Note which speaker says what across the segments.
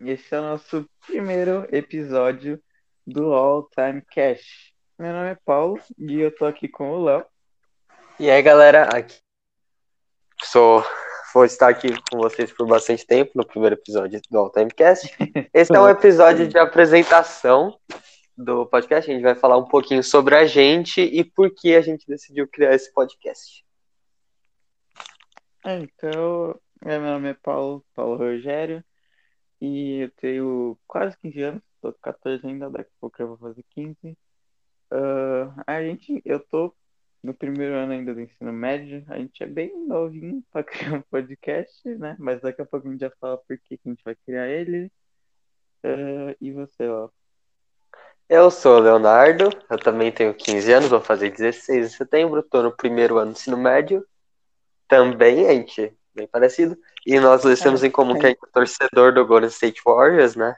Speaker 1: esse é o nosso primeiro episódio do All Time Cash. Meu nome é Paulo e eu tô aqui com o Léo.
Speaker 2: E aí, galera, aqui sou vou estar aqui com vocês por bastante tempo no primeiro episódio do All Time Cast. Esse é um episódio de apresentação do podcast. A gente vai falar um pouquinho sobre a gente e por que a gente decidiu criar esse podcast.
Speaker 1: É, então, meu nome é Paulo, Paulo Rogério, e eu tenho quase 15 anos, tô com 14 ainda, daqui a pouco eu vou fazer 15. Uh, a gente, eu tô no primeiro ano ainda do ensino médio, a gente é bem novinho para criar um podcast, né? Mas daqui a pouco a gente já fala por que, a gente vai criar ele. Uh, e você, ó?
Speaker 2: Eu sou o Leonardo, eu também tenho 15 anos, vou fazer 16 em setembro, tô no primeiro ano do ensino médio. Também, gente bem parecido. E nós dois temos em comum que a gente é torcedor do Golden State Warriors, né?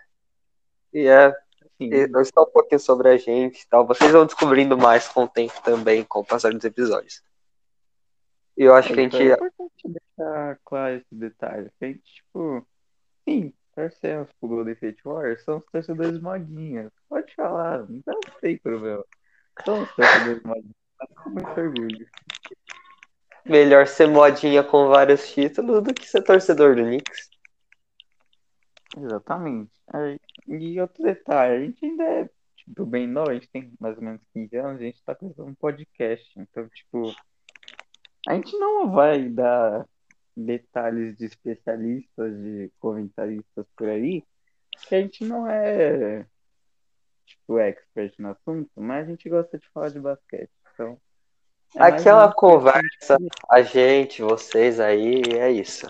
Speaker 2: E é. Eu estou um pouquinho sobre a gente e tal. Vocês vão descobrindo mais com o tempo também, com o passar dos episódios. E eu acho que a gente.
Speaker 1: É importante deixar claro esse detalhe. Que a gente, tipo. Sim, torcemos pro Golden State Warriors, são os torcedores modinhas. Pode falar, não tem problema. São os torcedores modinhas. Com muito orgulho
Speaker 2: melhor ser modinha com vários títulos do que ser torcedor do Knicks.
Speaker 1: Exatamente. E outro detalhe, a gente ainda é tipo, bem novo, a gente tem mais ou menos 15 anos, a gente tá começando um podcast. Então, tipo, a gente não vai dar detalhes de especialistas, de comentaristas por aí, que a gente não é tipo expert no assunto, mas a gente gosta de falar de basquete. Então,
Speaker 2: é Aquela conversa, a gente, vocês aí, é isso.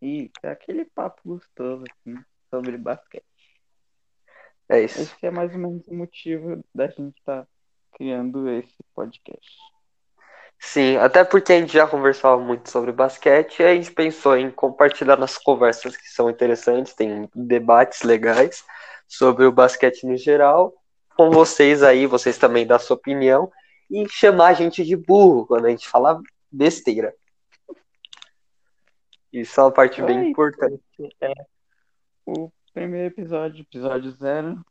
Speaker 1: Isso, é aquele papo gostoso, assim, sobre basquete.
Speaker 2: É isso.
Speaker 1: Esse é mais ou menos o motivo da gente estar tá criando esse podcast.
Speaker 2: Sim, até porque a gente já conversava muito sobre basquete e a gente pensou em compartilhar nossas conversas que são interessantes, tem debates legais sobre o basquete no geral, com vocês aí, vocês também dão a sua opinião e chamar a gente de burro quando a gente fala besteira. Isso é uma parte bem importante.
Speaker 1: É o primeiro episódio, episódio zero,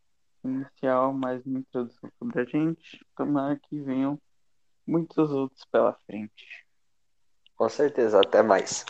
Speaker 1: inicial, mais uma introdução sobre a gente. Tomara que venham muitos outros pela frente.
Speaker 2: Com certeza, até mais.